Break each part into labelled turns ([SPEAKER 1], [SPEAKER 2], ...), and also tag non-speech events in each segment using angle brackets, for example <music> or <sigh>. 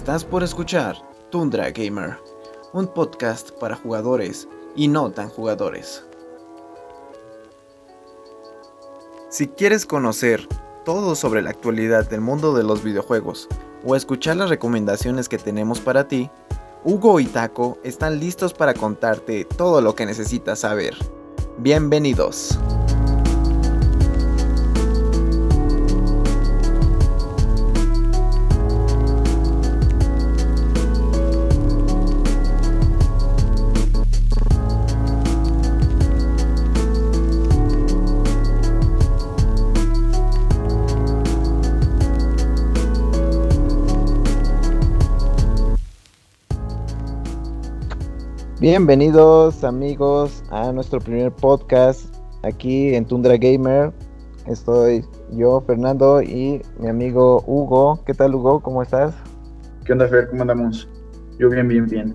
[SPEAKER 1] Estás por escuchar Tundra Gamer, un podcast para jugadores y no tan jugadores. Si quieres conocer todo sobre la actualidad del mundo de los videojuegos o escuchar las recomendaciones que tenemos para ti, Hugo y Taco están listos para contarte todo lo que necesitas saber. Bienvenidos. Bienvenidos amigos a nuestro primer podcast aquí en Tundra Gamer. Estoy yo, Fernando, y mi amigo Hugo. ¿Qué tal Hugo? ¿Cómo estás?
[SPEAKER 2] ¿Qué onda Fer? ¿Cómo andamos? Yo bien, bien, bien.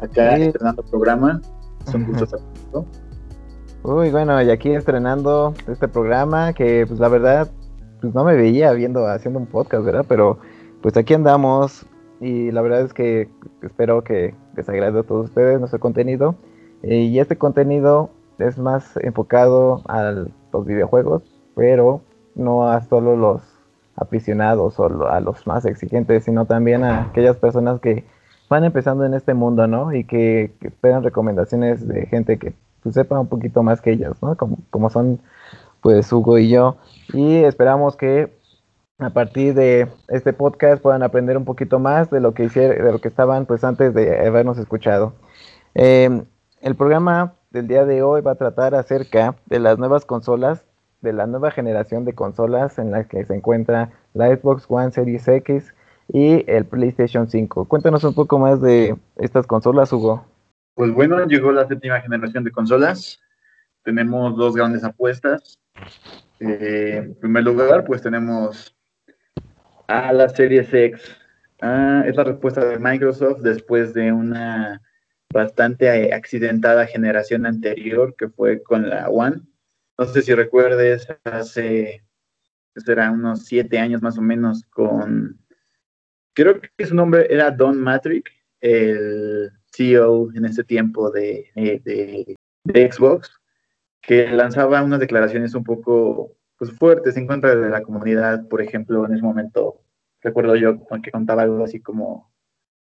[SPEAKER 2] Acá estrenando programa. Son gustos <laughs>
[SPEAKER 1] Uy, bueno, y aquí estrenando este programa que pues la verdad pues no me veía viendo haciendo un podcast, ¿verdad? Pero pues aquí andamos y la verdad es que espero que les agrade a todos ustedes nuestro contenido. Eh, y este contenido es más enfocado a los videojuegos, pero no a solo los aficionados o a los más exigentes, sino también a aquellas personas que van empezando en este mundo, ¿no? Y que, esperan recomendaciones de gente que pues, sepa un poquito más que ellos, ¿no? Como, como son pues Hugo y yo. Y esperamos que a partir de este podcast puedan aprender un poquito más de lo que hicieron, de lo que estaban pues antes de habernos escuchado. Em, el programa del día de hoy va a tratar acerca de las nuevas consolas, de la nueva generación de consolas en la que se encuentra la Xbox One Series X y el PlayStation 5. Cuéntanos un poco más de estas consolas, Hugo.
[SPEAKER 2] Pues bueno, llegó la séptima generación de consolas. Tenemos dos grandes apuestas. Eh, en primer lugar, pues tenemos a la Series X. Ah, es la respuesta de Microsoft después de una bastante accidentada generación anterior que fue con la One. No sé si recuerdes, hace, será unos siete años más o menos con, creo que su nombre era Don Matrick, el CEO en ese tiempo de, de, de Xbox, que lanzaba unas declaraciones un poco pues, fuertes en contra de la comunidad. Por ejemplo, en ese momento recuerdo yo que contaba algo así como,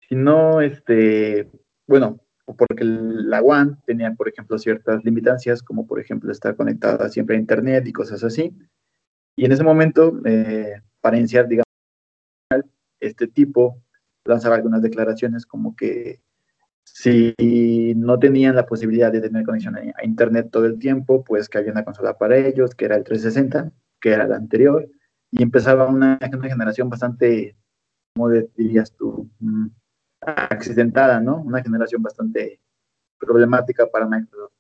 [SPEAKER 2] si no, este, bueno, porque la One tenía, por ejemplo, ciertas limitancias, como por ejemplo estar conectada siempre a Internet y cosas así. Y en ese momento, eh, para iniciar, digamos, este tipo lanzaba algunas declaraciones como que si no tenían la posibilidad de tener conexión a Internet todo el tiempo, pues que había una consola para ellos, que era el 360, que era la anterior, y empezaba una, generación bastante, ¿cómo dirías tú? Mm, accidentada, ¿no? Una generación bastante problemática para Microsoft.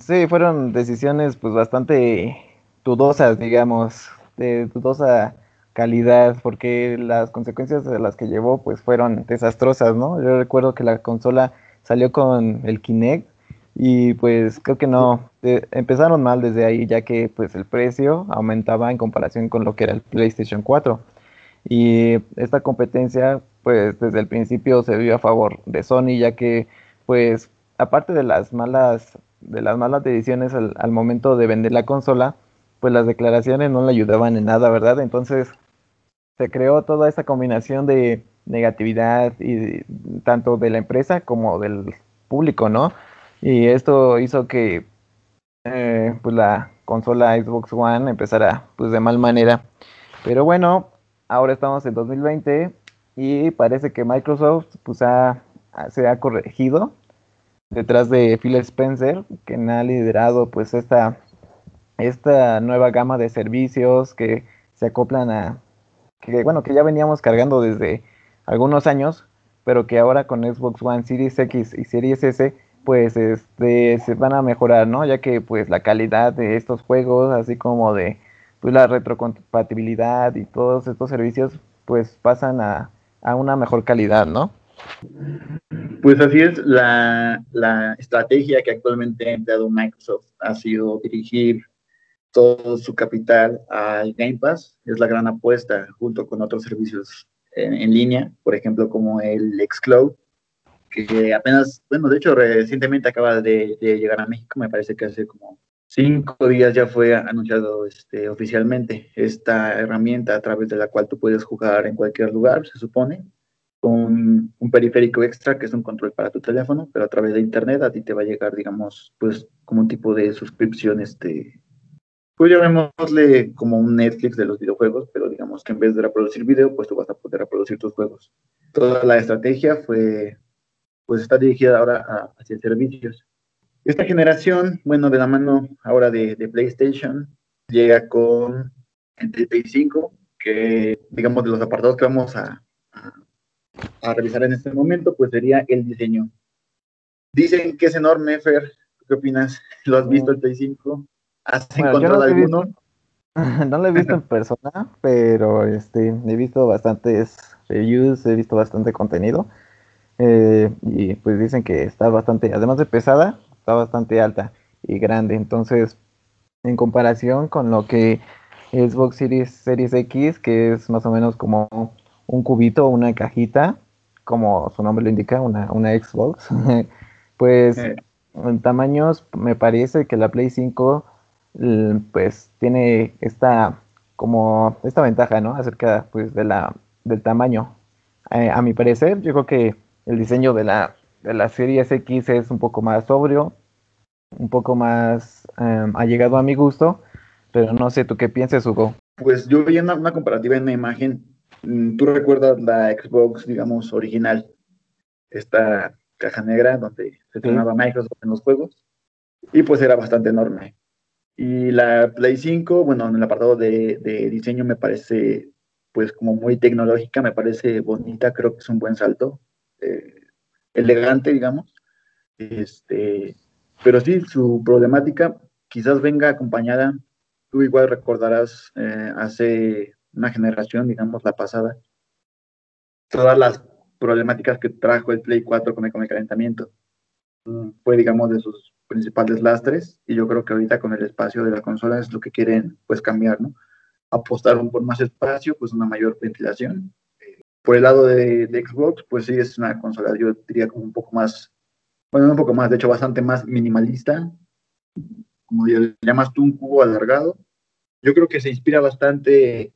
[SPEAKER 1] Sí, fueron decisiones pues bastante dudosas, digamos, de dudosa calidad, porque las consecuencias de las que llevó pues fueron desastrosas, ¿no? Yo recuerdo que la consola salió con el Kinect y pues creo que no, empezaron mal desde ahí ya que pues el precio aumentaba en comparación con lo que era el PlayStation 4 y esta competencia pues desde el principio se vio a favor de Sony ya que pues aparte de las malas de las malas decisiones al, al momento de vender la consola pues las declaraciones no le ayudaban en nada verdad entonces se creó toda esa combinación de negatividad y tanto de la empresa como del público, ¿no? Y esto hizo que eh, pues la consola Xbox One empezara pues de mal manera. Pero bueno, ahora estamos en 2020 y parece que Microsoft pues se ha corregido detrás de Phil Spencer, que ha liderado pues esta, esta nueva gama de servicios que se acoplan a, que bueno, que ya veníamos cargando desde algunos años, pero que ahora con Xbox One Series X y Series S pues este se van a mejorar, ¿no? Ya que pues la calidad de estos juegos, así como de pues la retrocompatibilidad y todos estos servicios pues pasan a, una mejor calidad, ¿no?
[SPEAKER 2] Pues así es, la, la, estrategia que actualmente ha empleado Microsoft ha sido dirigir todo su capital al Game Pass, es la gran apuesta junto con otros servicios en, línea, por ejemplo, como el Xcloud, que apenas, bueno, de hecho recientemente acaba de, llegar a México, me parece que hace como cinco días ya fue anunciado este, oficialmente esta herramienta a través de la cual tú puedes jugar en cualquier lugar, se supone, con un periférico extra que es un control para tu teléfono, pero a través de internet a ti te va a llegar, digamos, pues como un tipo de suscripción, este, pues llamémosle como un Netflix de los videojuegos, pero digamos que en vez de reproducir video, pues tú vas a poder reproducir tus juegos. Toda la estrategia fue, pues está dirigida ahora a, hacia servicios. Esta generación, bueno, de la mano ahora de, de PlayStation, llega con el PS5, que digamos de los apartados que vamos a, a, a, revisar en este momento, pues sería el diseño. Dicen que es enorme, Fer, ¿qué opinas? ¿Lo has visto el PS5? ¿Has encontrado no alguno? <laughs>
[SPEAKER 1] No lo he visto en persona, pero este, he visto bastantes reviews, he visto bastante contenido. Eh, y pues dicen que está bastante, además de pesada, está bastante alta y grande. Entonces, en comparación con lo que Xbox Series, Series X, que es más o menos como un cubito, una cajita, como su nombre lo indica, una, una Xbox, <laughs> pues eh. en tamaños me parece que la Play 5 pues tiene esta como esta ventaja, ¿no? Acerca pues de la del tamaño. Eh, a mi parecer, yo creo que el diseño de la de la serie X es un poco más sobrio, un poco más um, ha llegado a mi gusto, pero no sé tú qué piensas, Hugo.
[SPEAKER 2] Pues yo vi una, una comparativa en la imagen Mm, ¿Tú recuerdas la Xbox, digamos, original? Esta caja negra donde se llamaba Microsoft en los juegos. Y pues era bastante enorme. Y la Play 5, bueno, en el apartado de, diseño me parece pues como muy tecnológica, me parece bonita, creo que es un buen salto. Eh, elegante, digamos. Este, pero sí, su problemática quizás venga acompañada, tú igual recordarás eh, hace una generación, digamos, la pasada, todas las problemáticas que trajo el Play 4 con el, calentamiento. Mm, fue, digamos, de sus principales lastres y yo creo que ahorita con el espacio de la consola es lo que quieren, pues, cambiar, ¿no? Apostar por más espacio, pues, una mayor ventilación. Por el lado de, Xbox, pues sí, es una consola, yo diría como un poco más, bueno, un poco más, de hecho, bastante más minimalista, como le llamas tú, un cubo alargado. Yo creo que se inspira bastante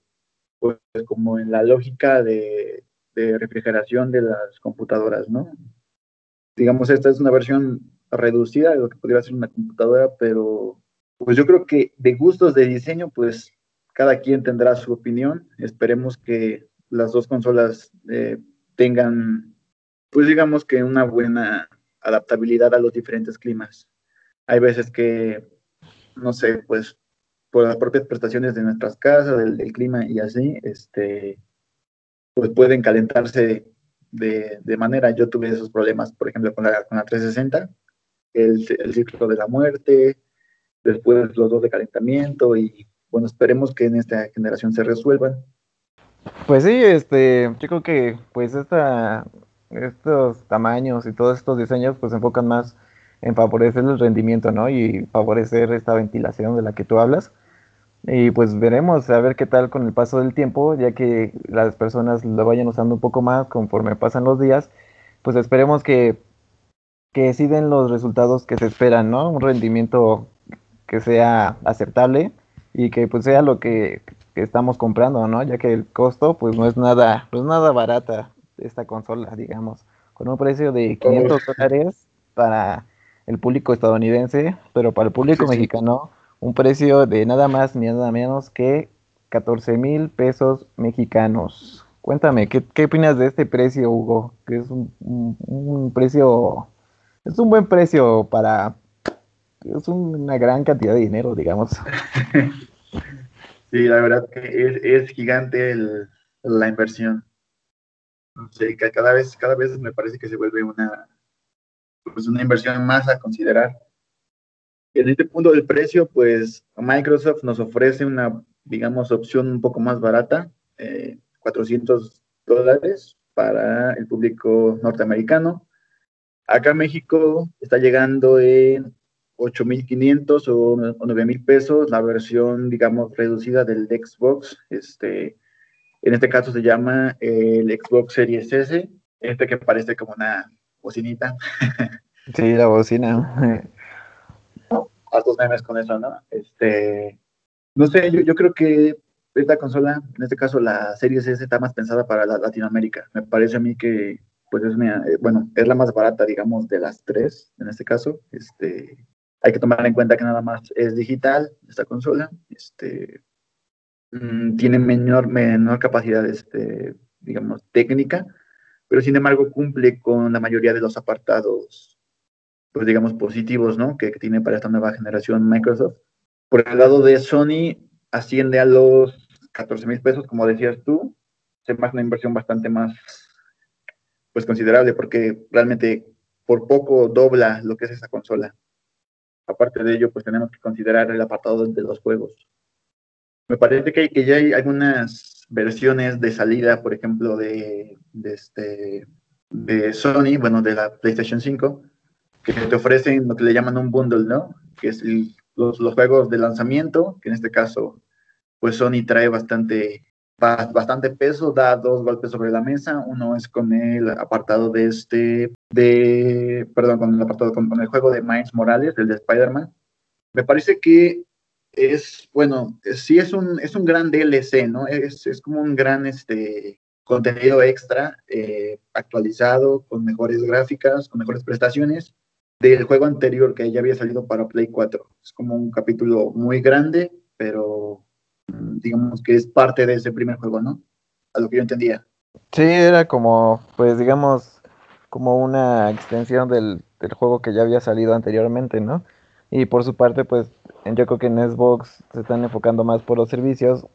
[SPEAKER 2] pues como en la lógica de, refrigeración de las computadoras, ¿no? Digamos, esta es una versión reducida de lo que podría ser una computadora, pero pues yo creo que de gustos de diseño, pues cada quien tendrá su opinión. Esperemos que las dos consolas eh, tengan, pues digamos que una buena adaptabilidad a los diferentes climas. Hay veces que, no sé, pues por las propias prestaciones de nuestras casas, del, clima y así, este, pues pueden calentarse de, de, manera. Yo tuve esos problemas, por ejemplo, con la, con la 360, el, el, ciclo de la muerte, después los dos de calentamiento y bueno, esperemos que en esta generación se resuelvan.
[SPEAKER 1] Pues sí, este, yo creo que pues esta, estos tamaños y todos estos diseños pues se enfocan más en favorecer el rendimiento, ¿no? Y favorecer esta ventilación de la que tú hablas. Y pues veremos a ver qué tal con el paso del tiempo, ya que las personas lo vayan usando un poco más conforme pasan los días, pues esperemos que, que sí den los resultados que se esperan, ¿no? Un rendimiento que sea aceptable y que pues sea lo que, estamos comprando, ¿no? Ya que el costo pues no es nada, no es nada barata esta consola, digamos, con un precio de 500 dólares para el público estadounidense, pero para el público mexicano un precio de nada más ni nada menos que 14 mil pesos mexicanos. Cuéntame, ¿qué, ¿qué, opinas de este precio, Hugo? Que es un, precio, es un buen precio para, es una gran cantidad de dinero, digamos. <laughs>
[SPEAKER 2] Sí, la verdad que es, gigante la inversión. Sí, cada vez, cada vez me parece que se vuelve una, pues una inversión más a considerar. En este punto del precio, pues Microsoft nos ofrece una, digamos, opción un poco más barata, 400 eh, dólares para el público norteamericano. Acá en México está llegando en 8.500 o, o 9.000 pesos la versión, digamos, reducida del Xbox, este, En este caso se llama el Xbox Series S, este que parece como una bocinita. <laughs>
[SPEAKER 1] Sí, la bocina.
[SPEAKER 2] Hartos memes con eso, ¿no? Este, no sé, yo, yo creo que esta consola, en este caso la Series S, está más pensada para la Latinoamérica. Me parece a mí que, pues es, eh, bueno, es la más barata, digamos, de las tres, en este caso. Este, hay que tomar en cuenta que nada más es digital esta consola. Este, mm, tiene menor, menor capacidad, este, digamos, técnica, pero sin embargo cumple con la mayoría de los apartados, pues digamos, positivos, ¿no? Que, que tiene para esta nueva generación Microsoft. Por el lado de Sony, asciende a los 14 mil pesos, como decías tú, es más una inversión bastante más pues considerable porque realmente por poco dobla lo que es esa consola. Aparte de ello, pues tenemos que considerar el apartado de los juegos. Me parece que, que ya hay algunas versiones de salida, por ejemplo, de, este, de Sony, bueno, de la PlayStation 5, que te ofrecen lo que le llaman un bundle, ¿no? Que es los, los juegos de lanzamiento, que en este caso pues Sony trae bastante, bastante peso, da dos golpes sobre la mesa. Uno es con el apartado de este, de, perdón, con el apartado, con, el juego de Miles Morales, el de Spider-Man. Me parece que es, bueno, sí es un, es un gran DLC, ¿no? Es, es como un gran este, contenido extra, eh, actualizado, con mejores gráficas, con mejores prestaciones del juego anterior que ya había salido para Play 4. Es como un capítulo muy grande, pero digamos que es parte de ese primer juego, ¿no? A lo que yo entendía.
[SPEAKER 1] Sí, era como, pues digamos, como una extensión del, juego que ya había salido anteriormente, ¿no? Y por su parte, pues yo creo que en Xbox se están enfocando más por los servicios,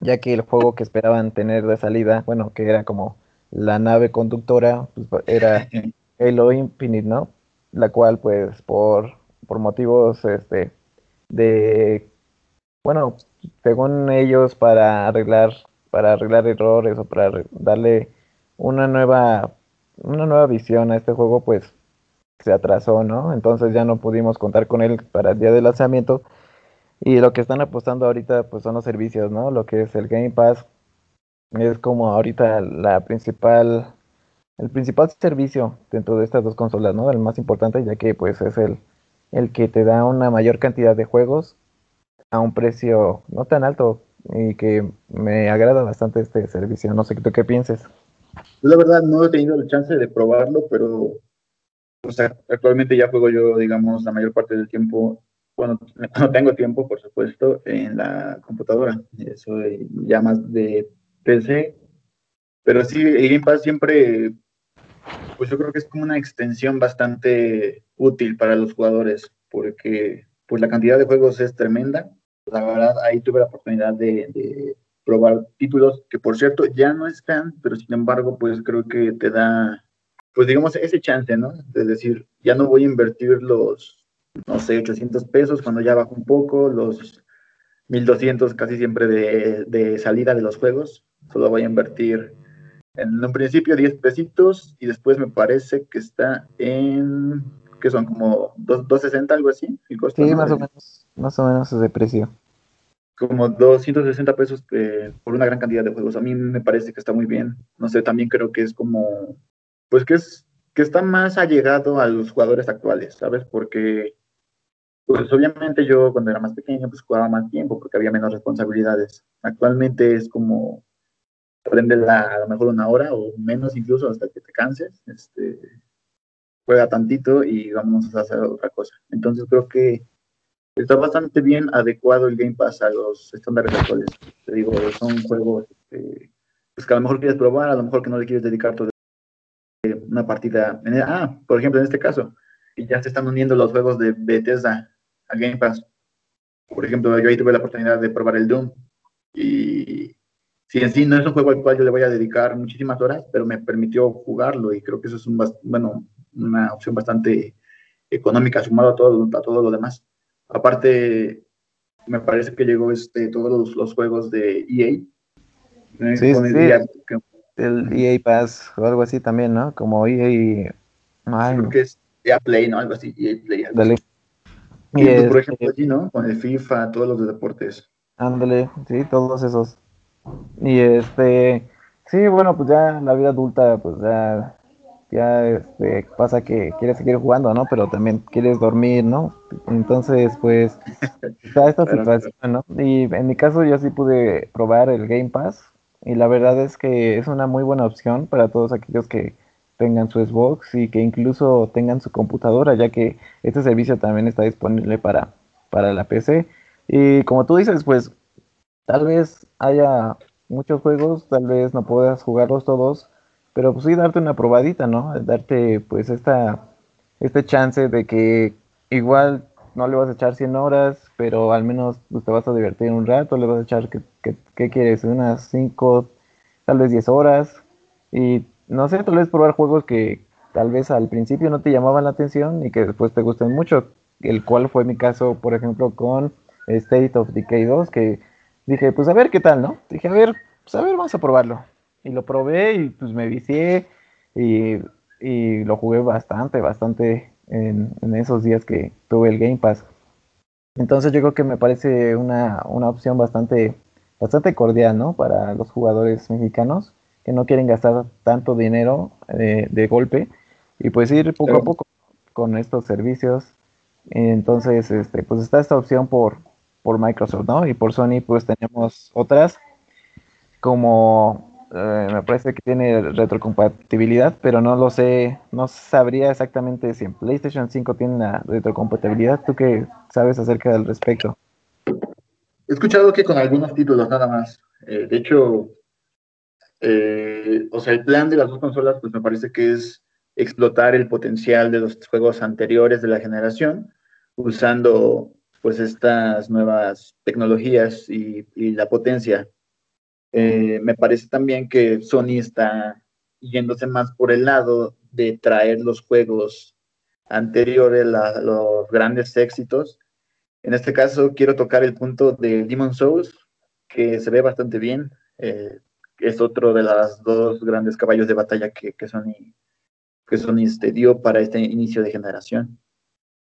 [SPEAKER 1] ya que el juego que esperaban tener de salida, bueno, que era como la nave conductora, pues, era <laughs> Halo Infinite, ¿no? La cual, pues, por, por motivos este, de, bueno, según ellos, para arreglar, para arreglar errores o para darle una nueva, una nueva visión a este juego, pues se atrasó, ¿no? Entonces ya no pudimos contar con él para el día de lanzamiento. Y lo que están apostando ahorita, pues son los servicios, ¿no? Lo que es el Game Pass es como ahorita la principal, el principal servicio dentro de estas dos consolas, ¿no? El más importante, ya que pues es el, el que te da una mayor cantidad de juegos a un precio no tan alto y que me agrada bastante este servicio. No sé tú qué pienses.
[SPEAKER 2] La verdad no he tenido la chance de probarlo, pero o sea, actualmente ya juego yo, digamos, la mayor parte del tiempo, bueno, <laughs> no tengo tiempo, por supuesto, en la computadora. Soy ya más de PC. Pero sí, el Game Pass siempre, pues yo creo que es como una extensión bastante útil para los jugadores, porque pues la cantidad de juegos es tremenda la verdad ahí tuve la oportunidad de, probar títulos que por cierto ya no están, pero sin embargo pues creo que te da, pues digamos ese chance, ¿no? Es decir, ya no voy a invertir los, no sé, 800 pesos cuando ya bajo un poco, los 1200 casi siempre de, salida de los juegos, solo voy a invertir en un principio 10 pesitos y después me parece que está en, que son como 260 algo así,
[SPEAKER 1] el costo. Sí, más o menos más o menos ese precio.
[SPEAKER 2] Como 260 pesos eh, por una gran cantidad de juegos. A mí me parece que está muy bien. No sé, también creo que es como, pues que es, que está más allegado a los jugadores actuales, ¿sabes? Porque, pues obviamente yo cuando era más pequeño, pues jugaba más tiempo porque había menos responsabilidades. Actualmente es como, prende a lo mejor una hora o menos incluso hasta que te canses. Este, juega tantito y vamos a hacer otra cosa. Entonces creo que está bastante bien adecuado el Game Pass a los estándares actuales. Te digo, son juegos este, pues que a lo mejor quieres probar, a lo mejor que no le quieres dedicar toda una partida. ah, por ejemplo, en este caso, ya se están uniendo los juegos de Bethesda al Game Pass. Por ejemplo, yo ahí tuve la oportunidad de probar el Doom y si en sí no es un juego al cual yo le voy a dedicar muchísimas horas, pero me permitió jugarlo y creo que eso es un, bueno, una opción bastante económica sumado a todo, a todo lo demás. Aparte, me parece que llegó este, todos los, juegos de EA.
[SPEAKER 1] ¿eh? Sí, sí. El EA Pass o algo así también, ¿no? Como EA.
[SPEAKER 2] Ay, creo que es EA Play, ¿no? Algo así, EA Play. Dale. Y por ejemplo, allí, ¿no? Con el FIFA, todos los de deportes.
[SPEAKER 1] Ándale, sí, todos esos. Y este, sí, bueno, pues ya la vida adulta, pues ya, ya este, pasa que quieres seguir jugando, ¿no? Pero también quieres dormir, ¿no? Entonces, pues, <laughs> está esta situación, ¿no? Y en mi caso yo sí pude probar el Game Pass y la verdad es que es una muy buena opción para todos aquellos que tengan su Xbox y que incluso tengan su computadora, ya que este servicio también está disponible para, para la PC. Y como tú dices, pues tal vez haya muchos juegos, tal vez no puedas jugarlos todos, pero pues sí darte una probadita, ¿no? Darte pues esta, este chance de que igual no le vas a echar 100 horas, pero al menos pues, te vas a divertir un rato, le vas a echar, ¿qué, quieres? Unas 5, tal vez 10 horas. Y no sé, tal vez probar juegos que tal vez al principio no te llamaban la atención y que después te gusten mucho, el cual fue mi caso, por ejemplo, con State of Decay 2, que dije, pues a ver qué tal, ¿no? Dije, a ver, pues a ver, vamos a probarlo. Y lo probé y pues me vicié y, y lo jugué bastante, bastante en, en, esos días que tuve el Game Pass. Entonces yo creo que me parece una, una opción bastante, bastante cordial, ¿no? Para los jugadores mexicanos que no quieren gastar tanto dinero eh, de golpe y pues ir poco a poco con estos servicios. Entonces, este, pues está esta opción por, por Microsoft, ¿no? Y por Sony, pues tenemos otras, como eh, me parece que tiene retrocompatibilidad, pero no lo sé, no sabría exactamente si en PlayStation 5 tiene la retrocompatibilidad. ¿Tú qué sabes acerca del respecto?
[SPEAKER 2] He escuchado que con algunos títulos nada más. Eh, de hecho, eh, o sea, el plan de las dos consolas, pues me parece que es explotar el potencial de los juegos anteriores de la generación, usando pues estas nuevas tecnologías y, la potencia. Eh, me parece también que Sony está yéndose más por el lado de traer los juegos anteriores, a los grandes éxitos. En este caso quiero tocar el punto de Demon Souls, que se ve bastante bien. Eh, es otro de los dos grandes caballos de batalla que, que Sony, que Sony este, dio para este inicio de generación.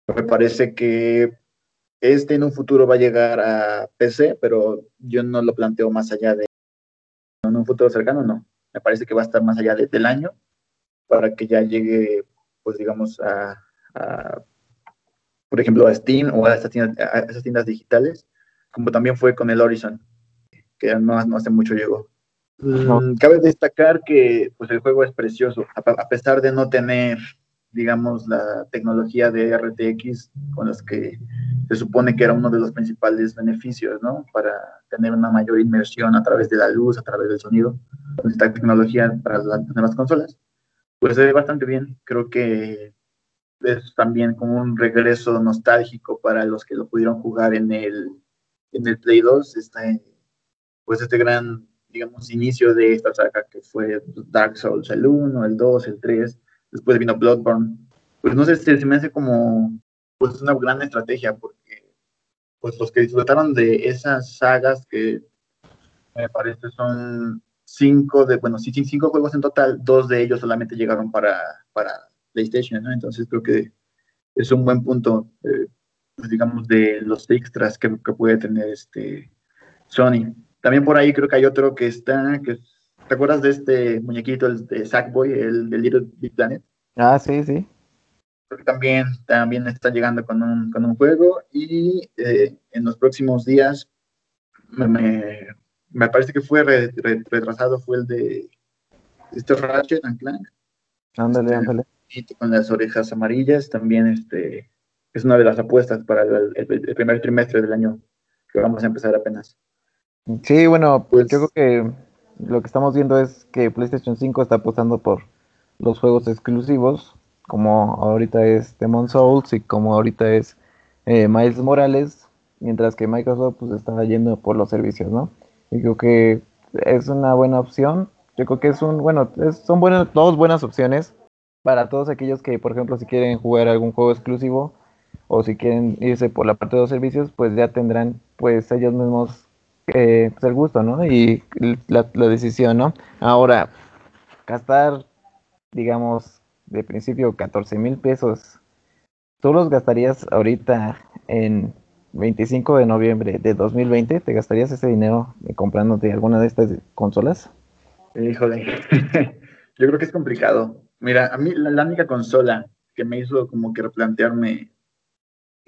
[SPEAKER 2] Me parece que este en un futuro va a llegar a PC, pero yo no lo planteo más allá de futuro cercano, no. Me parece que va a estar más allá del año para que ya llegue, pues digamos, a, por ejemplo, a Steam o a, esas tiendas, digitales, como también fue con el Horizon, que no, no hace mucho llegó. Mm, cabe destacar que pues, el juego es precioso, a pesar de no tener digamos, la tecnología de RTX con las que se supone que era uno de los principales beneficios, ¿no? Para tener una mayor inmersión a través de la luz, a través del sonido, con esta tecnología para las nuevas consolas. Pues se ve bastante bien. Creo que es también como un regreso nostálgico para los que lo pudieron jugar en el, en el Play 2, este, pues este gran, digamos, inicio de esta saga que fue Dark Souls, el 1, el 2, el 3, después vino Bloodborne. Pues no sé, si se me hace como pues una gran estrategia porque pues los que disfrutaron de esas sagas que me parece son cinco de, bueno, sí, cinco juegos en total, dos de ellos solamente llegaron para, para PlayStation. Entonces creo que es un buen punto, eh, pues digamos, de los extras que, que, puede tener este Sony. También por ahí creo que hay otro que está, que es ¿Te acuerdas de este muñequito, el de Sackboy, el de Little Big Planet?
[SPEAKER 1] Ah, sí, sí.
[SPEAKER 2] Porque también, también está llegando con un, con un juego y eh, en los próximos días me, me, parece que fue retrasado, fue el de este Ratchet and Clank.
[SPEAKER 1] Ándale, este, ándale.
[SPEAKER 2] Con las orejas amarillas, también este, es una de las apuestas para el, el, primer trimestre del año que vamos a empezar apenas.
[SPEAKER 1] Sí, bueno, pues yo creo que lo que estamos viendo es que PlayStation 5 está apostando por los juegos exclusivos, como ahorita es Demon Souls y como ahorita es eh, Miles Morales, mientras que Microsoft pues está yendo por los servicios, ¿no? Y creo que es una buena opción. Yo creo que es un, bueno, son buenas, dos buenas opciones para todos aquellos que, por ejemplo, si quieren jugar algún juego exclusivo o si quieren irse por la parte de los servicios, pues ya tendrán pues ellos mismos eh, pues el gusto, ¿no? Y la, decisión, ¿no? Ahora, gastar, digamos, de principio 14 mil pesos, ¿tú los gastarías ahorita en 25 de noviembre de 2020, ¿te gastarías ese dinero comprándote alguna de estas consolas?
[SPEAKER 2] Híjole, <laughs> yo creo que es complicado. Mira, a mí la, única consola que me hizo como que replantearme,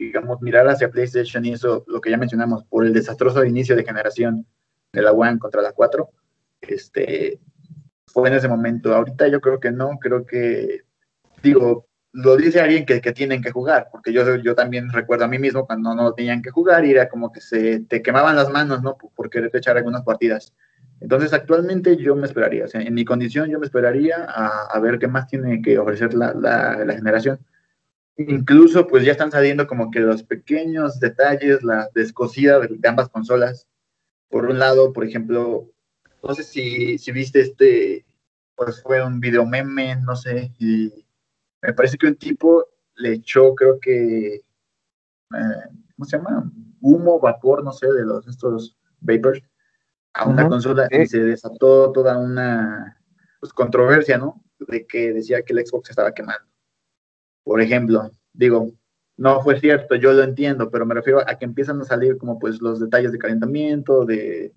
[SPEAKER 2] digamos, mirar hacia PlayStation y eso, lo que ya mencionamos, por el desastroso inicio de generación de la One contra la 4, este, fue en ese momento. Ahorita yo creo que no, creo que, digo, lo dice alguien que, que, tienen que jugar, porque yo, yo también recuerdo a mí mismo cuando no tenían que jugar y era como que se te quemaban las manos, ¿no? Por, por querer echar algunas partidas. Entonces, actualmente yo me esperaría, o sea, en mi condición yo me esperaría a, a ver qué más tiene que ofrecer la, la, la, generación. Incluso, pues ya están saliendo como que los pequeños detalles, la descosida de, de ambas consolas. Por un lado, por ejemplo, no sé si, si viste este, pues fue un video meme, no sé, y me parece que un tipo le echó, creo que, eh, ¿cómo se llama? Humo, vapor, no sé, de los estos vapors a una consola y se desató toda una pues, controversia, ¿no? De que decía que el Xbox estaba quemando. Por ejemplo, digo, no fue cierto, yo lo entiendo, pero me refiero a que empiezan a salir como pues los detalles de calentamiento, de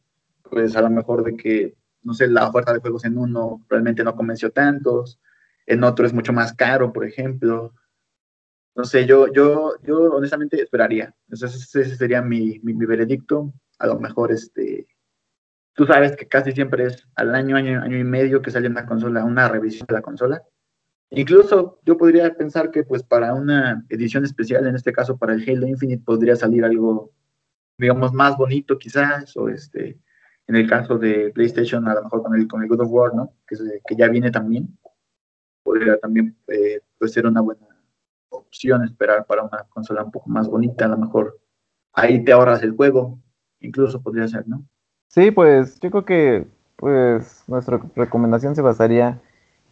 [SPEAKER 2] pues a lo mejor de que, no sé, la oferta de juegos en uno realmente no convenció tantos, en otro es mucho más caro, por ejemplo. No sé, yo, yo, yo honestamente esperaría. Entonces, ese sería mi, mi, veredicto. A lo mejor, este, tú sabes que casi siempre es al año, año, año y medio que sale una consola, una revisión de la consola. Incluso yo podría pensar que pues para una edición especial, en este caso para el Halo Infinite, podría salir algo, digamos, más bonito quizás, o este, en el caso de PlayStation, a lo mejor con el, con el God of War, ¿no? Que, que ya viene también podría también eh, pues ser una buena opción esperar para una consola un poco más bonita, a lo mejor ahí te ahorras el juego, incluso podría ser, ¿no?
[SPEAKER 1] Sí, pues yo creo que pues nuestra recomendación se basaría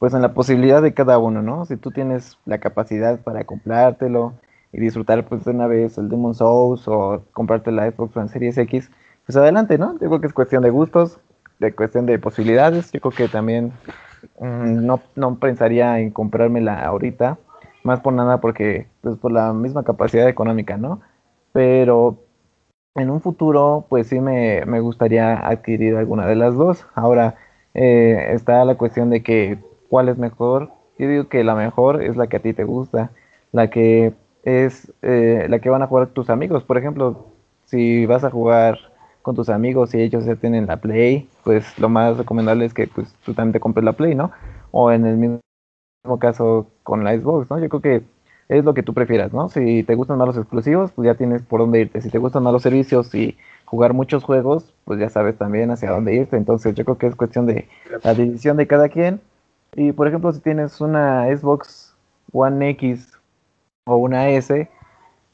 [SPEAKER 1] pues en la posibilidad de cada uno, ¿no? Si tú tienes la capacidad para comprártelo y disfrutar pues de una vez el Demon Souls o comprarte la Xbox One Series X, pues adelante, ¿no? Yo creo que es cuestión de gustos, de cuestión de posibilidades, yo creo que también Mm, no, no pensaría en comprármela ahorita, más por nada porque, pues por la misma capacidad económica, ¿no? Pero en un futuro, pues sí me, me gustaría adquirir alguna de las dos. Ahora eh, está la cuestión de que cuál es mejor. Yo digo que la mejor es la que a ti te gusta, la que es eh, la que van a jugar tus amigos. Por ejemplo, si vas a jugar con tus amigos y ellos ya tienen la Play, pues lo más recomendable es que pues tú también te compres la Play, ¿no? O en el mismo caso con la Xbox, ¿no? Yo creo que es lo que tú prefieras, ¿no? Si te gustan más los exclusivos, pues ya tienes por dónde irte. Si te gustan más los servicios y jugar muchos juegos, pues ya sabes también hacia dónde irte. Entonces yo creo que es cuestión de la decisión de cada quien. Y por ejemplo, si tienes una Xbox One X o una S,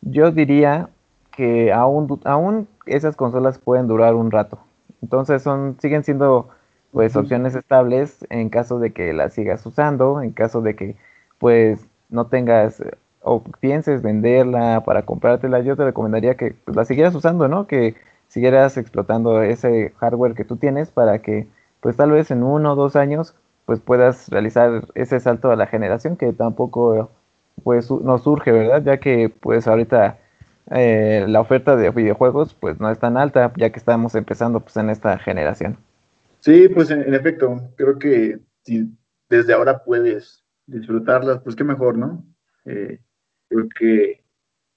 [SPEAKER 1] yo diría que aún, aún esas consolas pueden durar un rato. Entonces son, siguen siendo pues opciones estables en caso de que las sigas usando, en caso de que pues no tengas o pienses venderla para comprártela, yo te recomendaría que pues, la siguieras usando, ¿no? Que siguieras explotando ese hardware que tú tienes para que pues tal vez en uno o dos años pues puedas realizar ese salto a la generación que tampoco pues nos surge, ¿verdad? Ya que pues ahorita eh, la oferta de videojuegos pues no es tan alta ya que estamos empezando pues en esta generación.
[SPEAKER 2] Sí, pues en, efecto, creo que si desde ahora puedes disfrutarlas, pues qué mejor, ¿no? Eh, creo que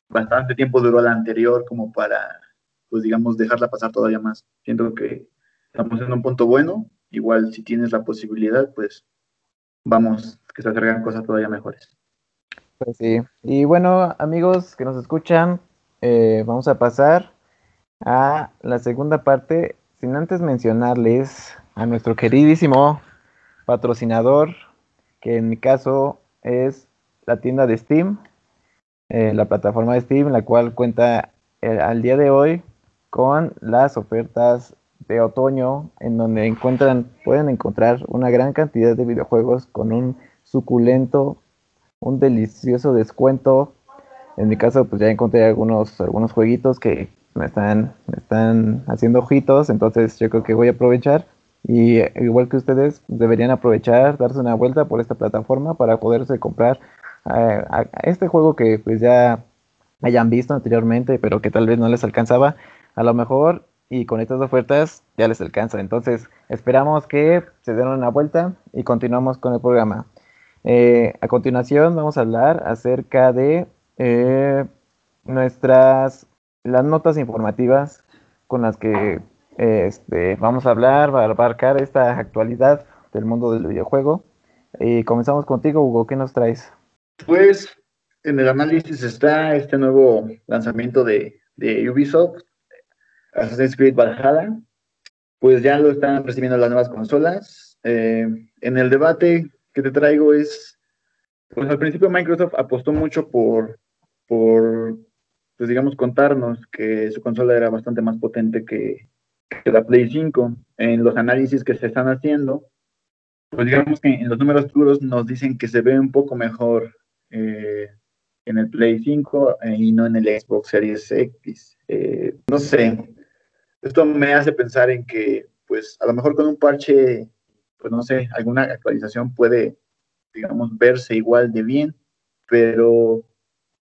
[SPEAKER 2] bastante tiempo duró la anterior como para, pues digamos, dejarla pasar todavía más. Siento que estamos en un punto bueno, igual si tienes la posibilidad, pues vamos, que se acercan cosas todavía mejores.
[SPEAKER 1] Pues sí, y bueno, amigos que nos escuchan, eh, vamos a pasar a la segunda parte, sin antes mencionarles a nuestro queridísimo patrocinador, que en mi caso es la tienda de Steam, eh, la plataforma de Steam, la cual cuenta eh, al día de hoy con las ofertas de otoño, en donde encuentran, pueden encontrar una gran cantidad de videojuegos con un suculento, un delicioso descuento en mi caso, pues ya encontré algunos, algunos jueguitos que me están, me están haciendo ojitos, entonces yo creo que voy a aprovechar. Y igual que ustedes, deberían aprovechar, darse una vuelta por esta plataforma para poderse comprar eh, este juego que pues ya hayan visto anteriormente, pero que tal vez no les alcanzaba, a lo mejor y con estas ofertas ya les alcanza. Entonces, esperamos que se den una vuelta y continuamos con el programa. Eh, a continuación vamos a hablar acerca de eh, nuestras las notas informativas con las que eh, este, vamos a hablar, a abarcar esta actualidad del mundo del videojuego. Y comenzamos contigo, Hugo, ¿qué nos traes?
[SPEAKER 2] Pues en el análisis está este nuevo lanzamiento de, de Ubisoft, Assassin's Creed Valhalla. Pues ya lo están recibiendo las nuevas consolas. Eh, en el debate que te traigo es, pues al principio Microsoft apostó mucho por, por pues digamos, contarnos que su consola era bastante más potente que, que la Play 5. En los análisis que se están haciendo, pues digamos que en los números puros nos dicen que se ve un poco mejor eh, en el Play 5 eh, y no en el Xbox Series X. Eh, no sé, esto me hace pensar en que, pues, a lo mejor con un parche, pues no sé, alguna actualización puede, digamos, verse igual de bien, pero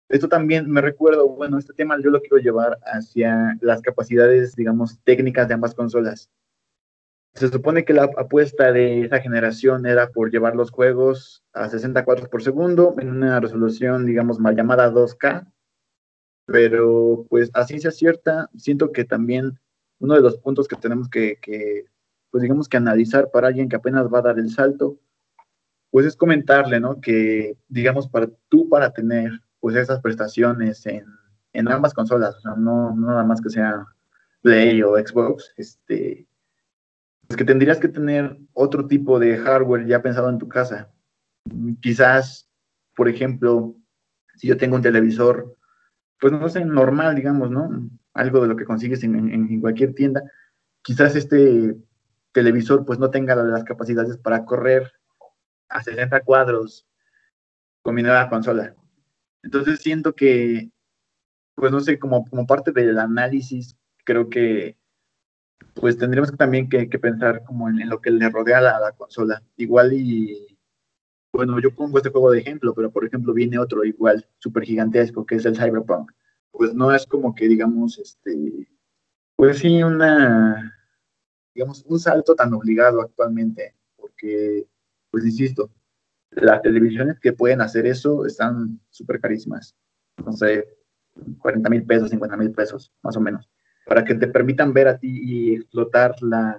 [SPEAKER 2] esto también me recuerda, bueno, este tema yo lo quiero llevar hacia las capacidades, digamos, técnicas de ambas consolas. Se supone que la apuesta de esa generación era por llevar los juegos a 60 cuadros por segundo en una resolución, digamos, mal llamada 2K, pero pues así se acierta, siento que también uno de los puntos que tenemos que, pues digamos que analizar para alguien que apenas va a dar el salto, pues es comentarle, ¿no? Que, digamos, para tú, para tener pues esas prestaciones en, en ambas consolas, o sea, no, no, nada más que sea Play o Xbox, este, pues que tendrías que tener otro tipo de hardware ya pensado en tu casa. Quizás, por ejemplo, si yo tengo un televisor, pues no sé, normal, digamos, ¿no? Algo de lo que consigues en, en, en cualquier tienda, quizás este televisor pues no tenga las capacidades para correr a 60 cuadros mi nueva consola. Entonces siento que, pues no sé, como, como parte del análisis, creo que pues tendríamos también que, que pensar como en, en, lo que le rodea a la, la, consola. Igual y, bueno, yo pongo este juego de ejemplo, pero por ejemplo viene otro igual, súper gigantesco, que es el Cyberpunk. Pues no es como que digamos, este, pues sí, una, digamos, un salto tan obligado actualmente, porque, pues insisto, las televisiones que pueden hacer eso están súper carísimas. No sé, 40 mil pesos, 50 mil pesos, más o menos. Para que te permitan ver a ti y explotar la,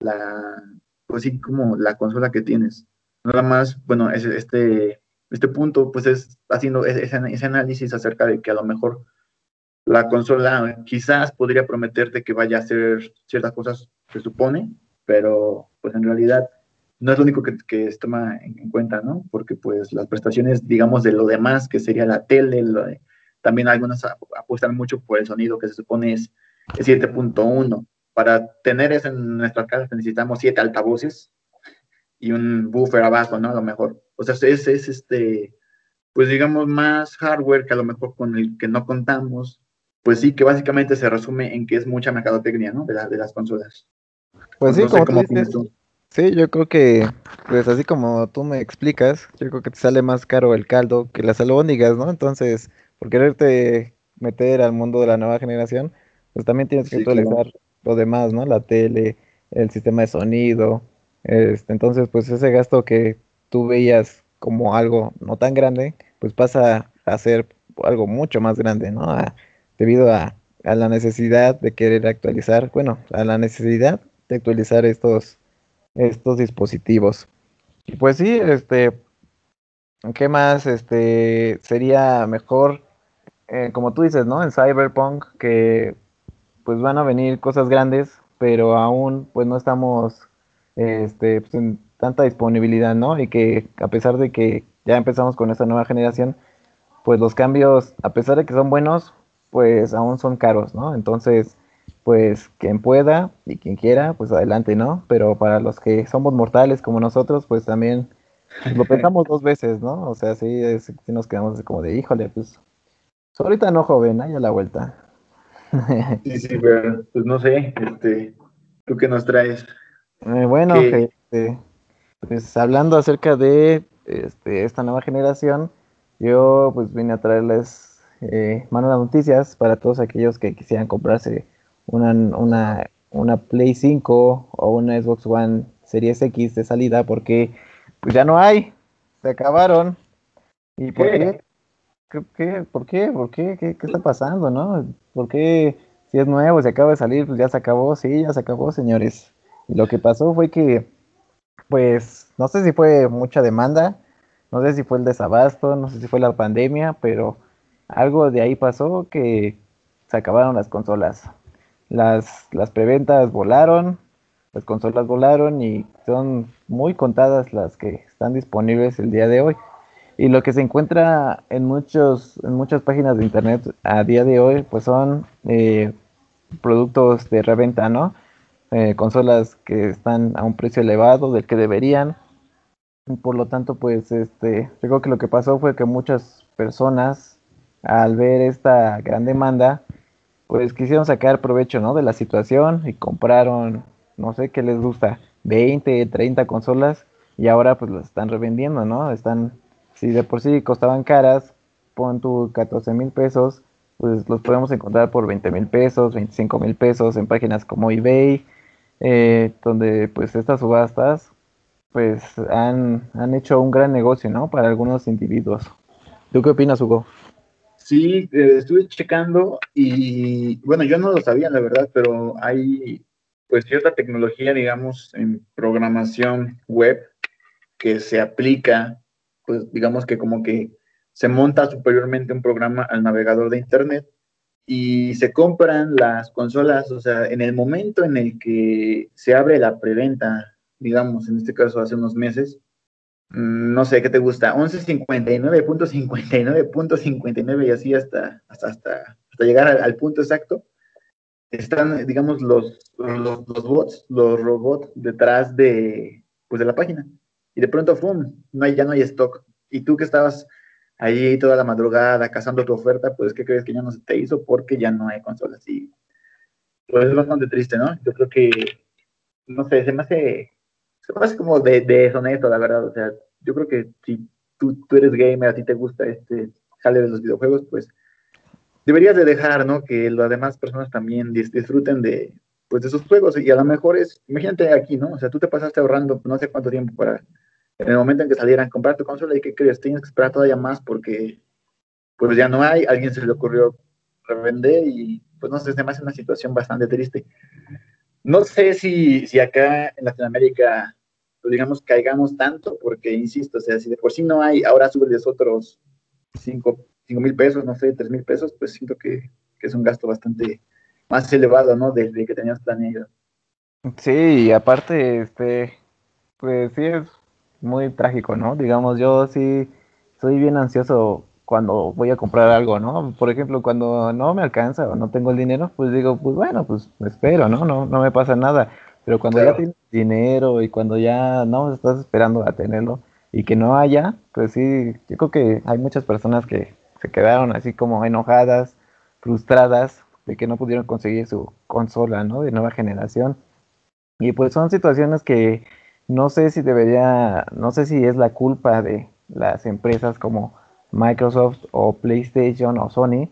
[SPEAKER 2] la, pues sí, como la consola que tienes. Nada más, bueno, ese, este, este punto, pues es haciendo ese, ese análisis acerca de que a lo mejor la consola quizás podría prometerte que vaya a hacer ciertas cosas, se supone, pero pues en realidad no es lo único que, que se toma en, en, cuenta, ¿no? Porque pues las prestaciones, digamos, de lo demás, que sería la tele, también algunas apuestan mucho por el sonido que se supone es, es 7.1. Para tener eso en nuestras casas necesitamos siete altavoces y un buffer abajo, ¿no? A lo mejor. O sea, es, es este, pues digamos, más hardware que a lo mejor con el que no contamos. Pues sí, que básicamente se resume en que es mucha mercadotecnia, ¿no? De, la, de las consolas.
[SPEAKER 1] Pues sí, no como tú dices, Sí, yo creo que, pues así como tú me explicas, yo creo que te sale más caro el caldo que las albóndigas, ¿no? Entonces, por quererte meter al mundo de la nueva generación, pues también tienes que sí, actualizar claro. lo demás, ¿no? La tele, el sistema de sonido. Este, entonces, pues ese gasto que tú veías como algo no tan grande, pues pasa a ser algo mucho más grande, ¿no? A, debido a, a la necesidad de querer actualizar, bueno, a la necesidad de actualizar estos estos dispositivos. Y pues sí, este, ¿qué más? Este, sería mejor, eh, como tú dices, ¿no? En Cyberpunk, que pues van a venir cosas grandes, pero aún pues no estamos este, pues, en tanta disponibilidad, ¿no? Y que a pesar de que ya empezamos con esta nueva generación, pues los cambios, a pesar de que son buenos, pues aún son caros, ¿no? Entonces, pues quien pueda y quien quiera, pues adelante, ¿no? Pero para los que somos mortales como nosotros, pues también lo pensamos dos veces, ¿no? O sea, sí, es, sí nos quedamos como de, híjole, pues, pues ahorita no, joven, ahí a la vuelta. <laughs>
[SPEAKER 2] sí, sí, pero pues no sé, este, ¿tú qué nos traes?
[SPEAKER 1] Eh, bueno, este, pues hablando acerca de este, esta nueva generación, yo pues vine a traerles eh, malas noticias para todos aquellos que quisieran comprarse una, una, una Play 5 o una Xbox One Series X de salida porque pues ya no hay, se acabaron. ¿Y por qué? ¿Qué, por qué? ¿Por qué? ¿Qué, qué está pasando, no? ¿Por qué si es nuevo, se acaba de salir, pues ya se acabó? Sí, ya se acabó, señores. Y lo que pasó fue que, pues, no sé si fue mucha demanda, no sé si fue el desabasto, no sé si fue la pandemia, pero algo de ahí pasó que se acabaron las consolas. Las, las preventas volaron, las consolas volaron y son muy contadas las que están disponibles el día de hoy. Y lo que se encuentra en, muchos, en muchas páginas de internet a día de hoy, pues son eh, productos de reventa, ¿no? Eh, consolas que están a un precio elevado del que deberían. por lo tanto, pues, este, creo que lo que pasó fue que muchas personas, al ver esta gran demanda, pues quisieron sacar provecho, ¿no? De la situación y compraron, no sé qué les gusta, 20, 30 consolas y ahora pues las están revendiendo, ¿no? Están si de por sí costaban caras, pon tu 14 mil pesos, pues los podemos encontrar por 20 mil pesos, 25 mil pesos en páginas como eBay, eh, donde pues estas subastas pues han, han hecho un gran negocio, ¿no? Para algunos individuos. ¿Tú qué opinas, Hugo?
[SPEAKER 2] Sí, eh, estuve checando y bueno, yo no lo sabía, la verdad, pero hay pues cierta tecnología, digamos, en programación web que se aplica pues digamos que como que se monta superiormente un programa al navegador de Internet y se compran las consolas, o sea, en el momento en el que se abre la preventa, digamos, en este caso hace unos meses, mm, no sé qué te gusta, 1159.59.59 y así hasta, hasta, hasta, llegar al, punto exacto, están, digamos, los, los, los, bots, los robots detrás de, pues, de la página y de pronto, ¡fum! No hay, ya no hay stock. Y tú que estabas ahí toda la madrugada cazando tu oferta, pues, ¿qué crees que ya no se te hizo? Porque ya no hay consolas. Y pues es bastante triste, ¿no? Yo creo que, no sé, se me hace, se me hace como de, deshonesto, la verdad. O sea, yo creo que si tú, tú eres gamer, a ti te gusta este jale de los videojuegos, pues deberías de dejar, ¿no? Que las demás personas también disfruten de, pues, de sus juegos. Y a lo mejor es, imagínate aquí, ¿no? O sea, tú te pasaste ahorrando no sé cuánto tiempo para en el momento en que salieran, comprar tu consola y que crees, tienes que esperar todavía más porque pues ya no hay, alguien se le ocurrió revender y pues no sé, se me hace una situación bastante triste. No sé si, si acá en Latinoamérica, pues digamos, caigamos tanto, porque insisto, o sea, si de por sí no hay, ahora subes otros 5 mil pesos, no sé, 3 mil pesos, pues siento que, que, es un gasto bastante más elevado, ¿no? Desde que tenías planeado.
[SPEAKER 1] Sí, y aparte, este, pues sí es muy trágico, ¿no? Digamos, yo sí soy bien ansioso cuando voy a comprar algo, ¿no? Por ejemplo, cuando no me alcanza o no tengo el dinero, pues digo, pues bueno, pues espero, ¿no? No, no me pasa nada. Pero cuando ya tienes dinero y cuando ya no estás esperando a tenerlo y que no haya, pues sí, yo creo que hay muchas personas que se quedaron así como enojadas, frustradas de que no pudieron conseguir su consola, ¿no? De nueva generación. Y pues son situaciones que no sé si debería, no sé si es la culpa de las empresas como Microsoft o PlayStation o Sony,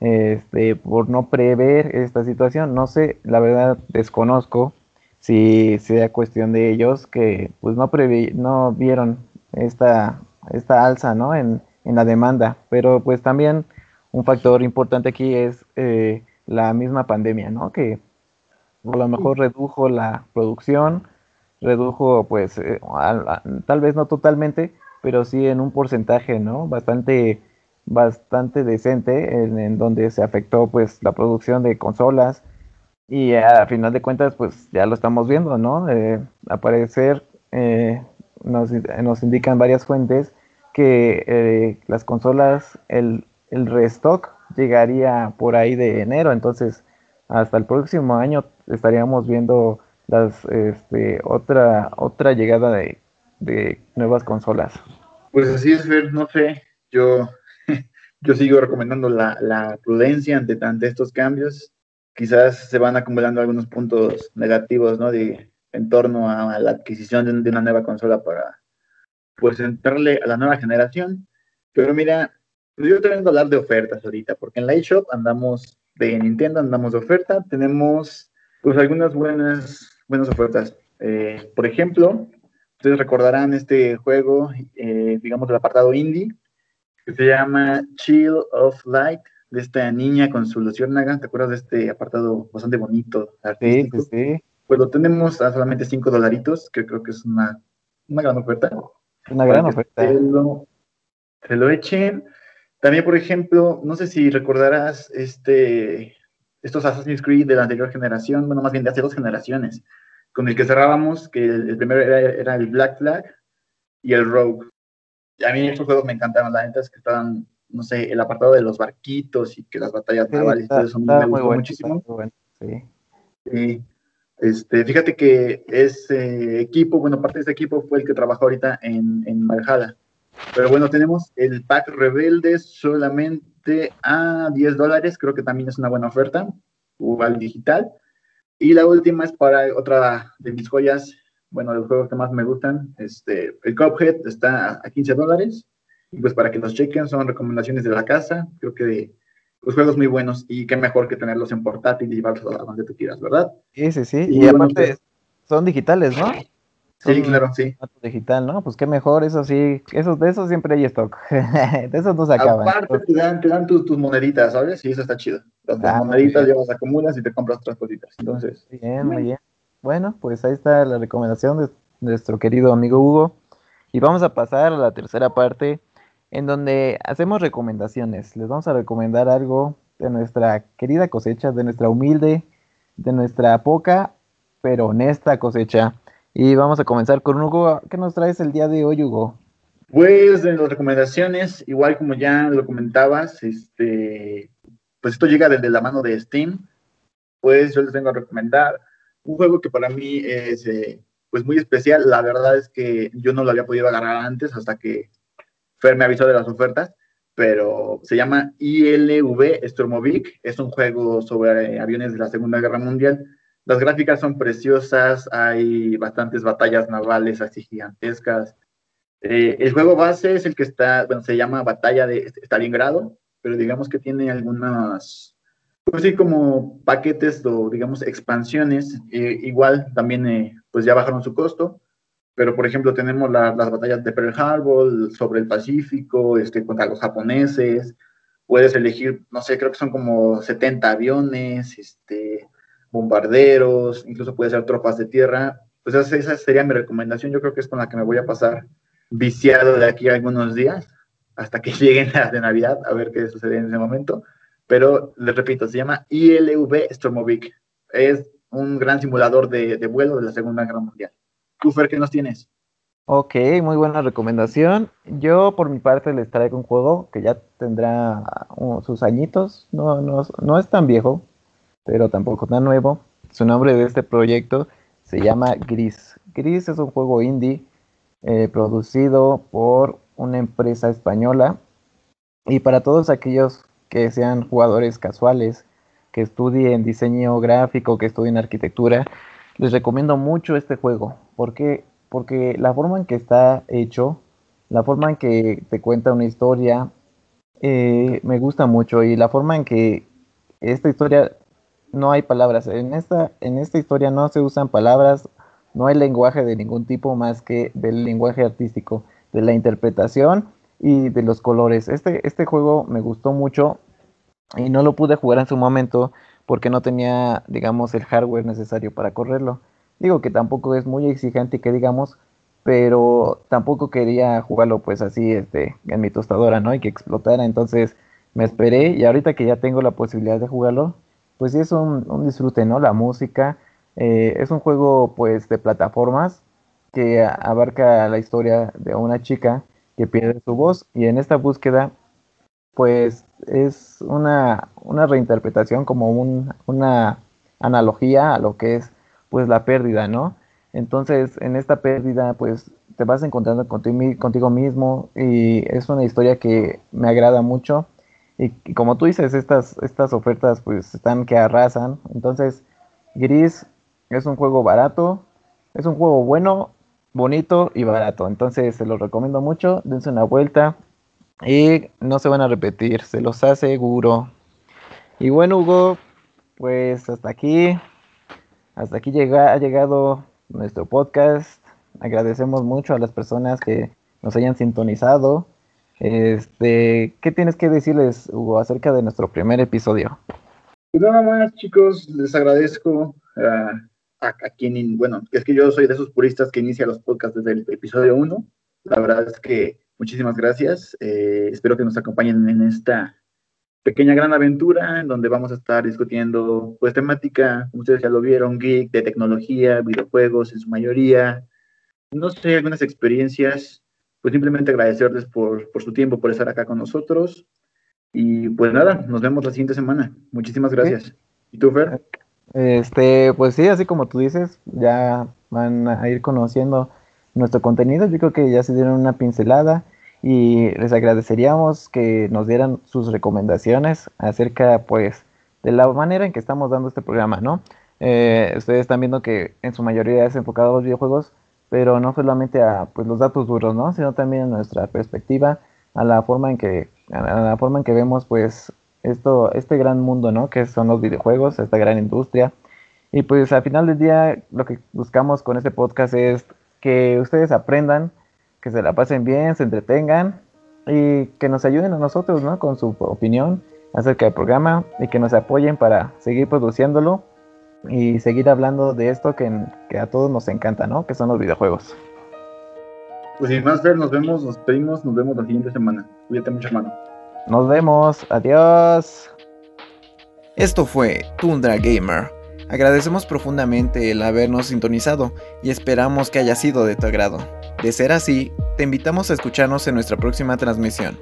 [SPEAKER 1] este, por no prever esta situación. No sé, la verdad desconozco si sea cuestión de ellos que pues no previ no vieron esta, esta alza ¿no? en, en, la demanda. Pero pues también un factor importante aquí es eh, la misma pandemia, ¿no? Que a lo mejor redujo la producción redujo, pues, eh, tal vez no totalmente, pero sí en un porcentaje, ¿no? Bastante, bastante decente, en, donde se afectó, pues, la producción de consolas. Y a final de cuentas, pues, ya lo estamos viendo, ¿no? Eh, aparecer, eh, nos, nos, indican varias fuentes que las consolas, el, el restock llegaría por ahí de enero, entonces hasta el próximo año estaríamos viendo las este, otra otra llegada de, nuevas consolas.
[SPEAKER 2] Pues así es, ver, no sé, yo, <laughs> yo sigo recomendando la, prudencia ante, ante, estos cambios. Quizás se van acumulando algunos puntos negativos, ¿no? De, en torno a la adquisición de, una nueva consola para, pues, entrarle a la nueva generación. Pero mira, yo te vengo a hablar de ofertas ahorita, porque en la eShop andamos de Nintendo, andamos de oferta, tenemos pues algunas buenas, buenas ofertas. Eh, por ejemplo, ustedes recordarán este juego, eh, digamos, del apartado indie, que se llama Chill of Light, de esta niña con su luciérnaga. ¿Te acuerdas de este apartado bastante bonito?
[SPEAKER 1] Artístico? Sí, sí,
[SPEAKER 2] Pues lo tenemos a solamente 5 dolaritos, que creo que es una, una gran oferta.
[SPEAKER 1] Una gran oferta.
[SPEAKER 2] Se lo, se lo echen. También, por ejemplo, no sé si recordarás este, estos Assassin's Creed de la anterior generación, bueno, más bien de hace dos generaciones, con el que cerrábamos, que el, primero era, el Black Flag y el Rogue. a mí estos juegos me encantaron, la neta es que estaban, no sé, el apartado de los barquitos y que las batallas navales y todo eso me gustó muchísimo. sí. Este, fíjate que ese equipo, bueno, parte de ese equipo fue el que trabajó ahorita en, en Valhalla. Pero bueno, tenemos el pack Rebeldes solamente a 10 dólares, creo que también es una buena oferta, igual digital. Y la última es para otra de mis joyas, bueno, de los juegos que más me gustan, este, el Cuphead está a 15 dólares. Y pues para que los chequen, son recomendaciones de la casa, creo que los juegos muy buenos y qué mejor que tenerlos en portátil y llevarlos a donde tú quieras, ¿verdad?
[SPEAKER 1] Sí, sí, sí. Y, aparte pues son digitales, ¿no?
[SPEAKER 2] Sí, claro, sí.
[SPEAKER 1] Digital, ¿no? Pues qué mejor, eso sí, eso, de eso siempre hay stock. <laughs> de esos no se acaban.
[SPEAKER 2] Aparte te dan, te dan tus, tus, moneditas, ¿sabes? Y eso está chido. Las ah, moneditas ya las acumulas y te compras otras cositas. Entonces.
[SPEAKER 1] Bien, muy bien. Bueno, pues ahí está la recomendación de nuestro querido amigo Hugo. Y vamos a pasar a la tercera parte, en donde hacemos recomendaciones. Les vamos a recomendar algo de nuestra querida cosecha, de nuestra humilde, de nuestra poca, pero honesta cosecha. Y vamos a comenzar con Hugo. ¿Qué nos traes el día de hoy, Hugo?
[SPEAKER 2] Pues en las recomendaciones, igual como ya lo comentabas, este, pues esto llega desde la mano de Steam. Pues yo les vengo a recomendar un juego que para mí es eh, pues muy especial. La verdad es que yo no lo había podido agarrar antes hasta que Fer me avisó de las ofertas, pero se llama ILV Stormovic. Es un juego sobre aviones de la Segunda Guerra Mundial las gráficas son preciosas, hay bastantes batallas navales así gigantescas. Eh, el juego base es el que está, bueno, se llama Batalla de Stalingrado, pero digamos que tiene algunas, pues sí, como paquetes o digamos expansiones. Igual también, eh, pues ya bajaron su costo, pero por ejemplo tenemos las batallas de Pearl Harbor sobre el Pacífico, este, contra los japoneses. Puedes elegir, no sé, creo que son como 70 aviones, este, bombarderos, incluso puede ser tropas de tierra. Pues esa, sería mi recomendación. Yo creo que es con la que me voy a pasar viciado de aquí a algunos días, hasta que <laughs> lleguen las de Navidad, a ver qué sucede en ese momento. Pero les repito, se llama ILV Stormovic. Es un gran simulador de, vuelo de la Segunda Guerra Mundial. ¿Tú, qué nos tienes?
[SPEAKER 1] Ok, muy buena recomendación. Yo por mi parte les traigo un juego que ya tendrá sus añitos, no, no, no es tan viejo, pero tampoco tan nuevo. Su nombre de este proyecto se llama Gris. Gris es un juego indie eh, producido por una empresa española y para todos aquellos que sean jugadores casuales, que estudien diseño gráfico, que estudien arquitectura, les recomiendo mucho este juego. ¿Por qué? Porque la forma en que está hecho, la forma en que te cuenta una historia, eh, me gusta mucho y la forma en que esta historia no hay palabras. En esta, en esta historia no se usan palabras, no hay lenguaje de ningún tipo más que del lenguaje artístico, de la interpretación y de los colores. Este, este juego me gustó mucho y no lo pude jugar en su momento porque no tenía, digamos, el hardware necesario para correrlo. Digo que tampoco es muy exigente que digamos, pero tampoco quería jugarlo pues así este, en mi tostadora, ¿no? Y que explotara. Entonces me esperé y ahorita que ya tengo la posibilidad de jugarlo, pues sí es un, disfrute, ¿no? La música. Eh, es un juego, pues, de plataformas que abarca la historia de una chica que pierde su voz y en esta búsqueda, pues, es una, una reinterpretación, como una analogía a lo que es, pues, la pérdida, ¿no? Entonces, en esta pérdida, pues, te vas encontrando contigo, contigo mismo y es una historia que me agrada mucho y, como tú dices, estas, estas ofertas pues están que arrasan. Entonces, Gris es un juego barato, es un juego bueno, bonito y barato. Entonces, se lo recomiendo mucho. Dense una vuelta. y no se van a repetir, se los aseguro. Y bueno, Hugo, pues hasta aquí, hasta aquí llega, ha llegado nuestro podcast. Agradecemos mucho a las personas que nos hayan sintonizado. Este, ¿qué tienes que decirles, Hugo, acerca de nuestro primer episodio?
[SPEAKER 2] Pues nada más, chicos, les agradezco a, a, quien, bueno, es que yo soy de esos puristas que inicia los podcasts desde el episodio 1. La verdad es que muchísimas gracias. Eh, espero que nos acompañen en esta pequeña gran aventura en donde vamos a estar discutiendo pues temática, como ustedes ya lo vieron, geek, de tecnología, videojuegos en su mayoría, no sé, algunas experiencias, pues simplemente agradecerles por, por su tiempo, por estar acá con nosotros. Y pues nada, nos vemos la siguiente semana. Muchísimas gracias. ¿Y tú, Fer?
[SPEAKER 1] Este, pues sí, así como tú dices, ya van a ir conociendo nuestro contenido. Yo creo que ya se dieron una pincelada y les agradeceríamos que nos dieran sus recomendaciones acerca, pues, de la manera en que estamos dando este programa, ¿no? Eh, ustedes están viendo que en su mayoría es enfocado a los videojuegos, pero no solamente a pues, los datos duros, ¿no? Sino también a nuestra perspectiva, a la forma en que, a la forma en que vemos, pues, esto, este gran mundo, ¿no? Que son los videojuegos, esta gran industria. Y pues al final del día lo que buscamos con este podcast es que ustedes aprendan, que se la pasen bien, se entretengan y que nos ayuden a nosotros, ¿no? Con su opinión acerca del programa y que nos apoyen para seguir produciéndolo y seguir hablando de esto que, que a todos nos encanta, ¿no? Que son los videojuegos.
[SPEAKER 2] Pues sin más, ver, nos vemos, nos pedimos, nos vemos la siguiente semana. Cuídate mucho, hermano.
[SPEAKER 1] Nos vemos, adiós.
[SPEAKER 3] Esto fue Tundra Gamer. Agradecemos profundamente el habernos sintonizado y esperamos que haya sido de tu agrado. De ser así, te invitamos a escucharnos en nuestra próxima transmisión.